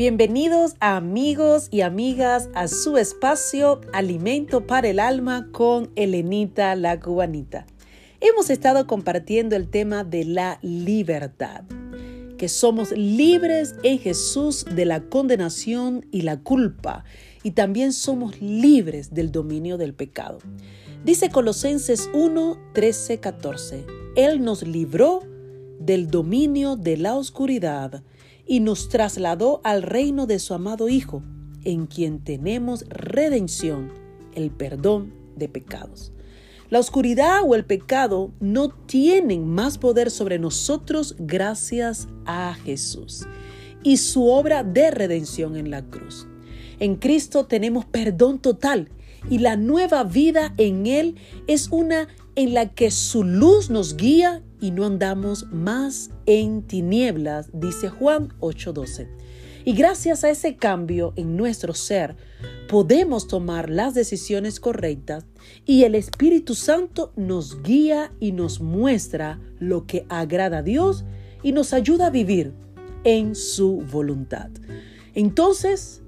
Bienvenidos amigos y amigas a su espacio Alimento para el Alma con Elenita la Cubanita. Hemos estado compartiendo el tema de la libertad, que somos libres en Jesús de la condenación y la culpa, y también somos libres del dominio del pecado. Dice Colosenses 1, 13, 14, Él nos libró del dominio de la oscuridad y nos trasladó al reino de su amado Hijo, en quien tenemos redención, el perdón de pecados. La oscuridad o el pecado no tienen más poder sobre nosotros gracias a Jesús y su obra de redención en la cruz. En Cristo tenemos perdón total y la nueva vida en Él es una en la que su luz nos guía y no andamos más en tinieblas, dice Juan 8:12. Y gracias a ese cambio en nuestro ser, podemos tomar las decisiones correctas y el Espíritu Santo nos guía y nos muestra lo que agrada a Dios y nos ayuda a vivir en su voluntad. Entonces,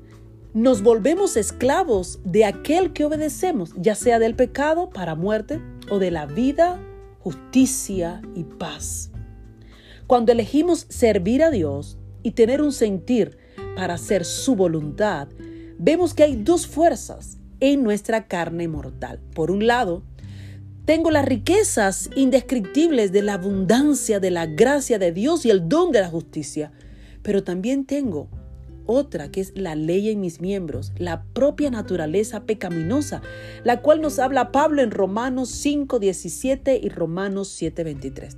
nos volvemos esclavos de aquel que obedecemos, ya sea del pecado para muerte o de la vida justicia y paz. Cuando elegimos servir a Dios y tener un sentir para hacer su voluntad, vemos que hay dos fuerzas en nuestra carne mortal. Por un lado, tengo las riquezas indescriptibles de la abundancia de la gracia de Dios y el don de la justicia, pero también tengo otra que es la ley en mis miembros, la propia naturaleza pecaminosa, la cual nos habla Pablo en Romanos 5, 17 y Romanos 7, 23.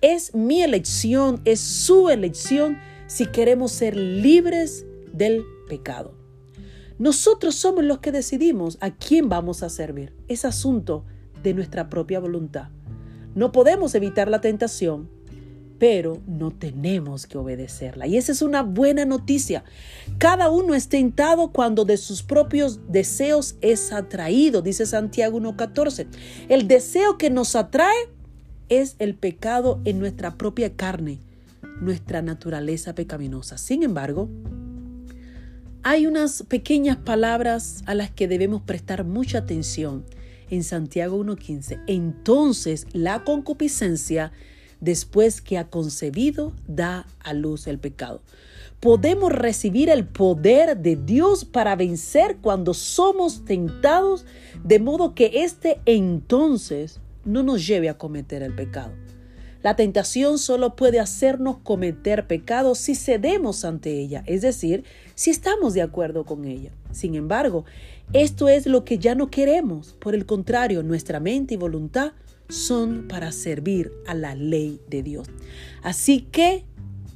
Es mi elección, es su elección si queremos ser libres del pecado. Nosotros somos los que decidimos a quién vamos a servir. Es asunto de nuestra propia voluntad. No podemos evitar la tentación, pero no tenemos que obedecerla. Y esa es una buena noticia. Cada uno es tentado cuando de sus propios deseos es atraído, dice Santiago 1.14. El deseo que nos atrae es el pecado en nuestra propia carne, nuestra naturaleza pecaminosa. Sin embargo, hay unas pequeñas palabras a las que debemos prestar mucha atención en Santiago 1.15. Entonces la concupiscencia después que ha concebido, da a luz el pecado. Podemos recibir el poder de Dios para vencer cuando somos tentados, de modo que éste entonces no nos lleve a cometer el pecado. La tentación solo puede hacernos cometer pecado si cedemos ante ella, es decir, si estamos de acuerdo con ella. Sin embargo, esto es lo que ya no queremos. Por el contrario, nuestra mente y voluntad son para servir a la ley de Dios. Así que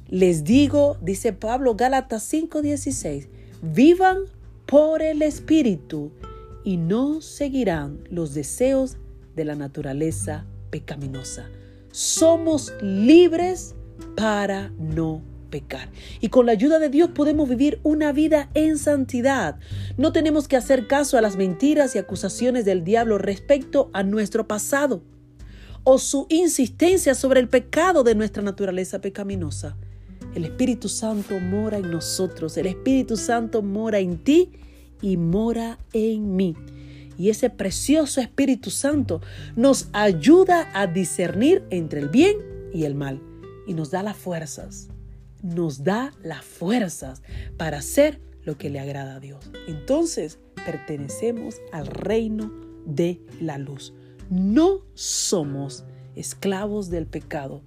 les digo, dice Pablo Gálatas 5:16, vivan por el Espíritu y no seguirán los deseos de la naturaleza pecaminosa. Somos libres para no pecar. Y con la ayuda de Dios podemos vivir una vida en santidad. No tenemos que hacer caso a las mentiras y acusaciones del diablo respecto a nuestro pasado o su insistencia sobre el pecado de nuestra naturaleza pecaminosa. El Espíritu Santo mora en nosotros, el Espíritu Santo mora en ti y mora en mí. Y ese precioso Espíritu Santo nos ayuda a discernir entre el bien y el mal y nos da las fuerzas, nos da las fuerzas para hacer lo que le agrada a Dios. Entonces pertenecemos al reino de la luz. No somos esclavos del pecado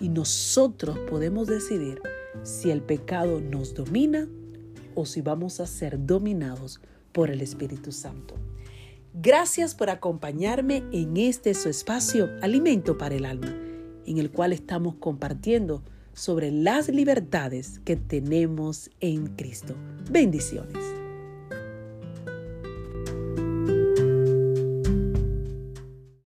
y nosotros podemos decidir si el pecado nos domina o si vamos a ser dominados por el Espíritu Santo. Gracias por acompañarme en este su espacio Alimento para el Alma, en el cual estamos compartiendo sobre las libertades que tenemos en Cristo. Bendiciones.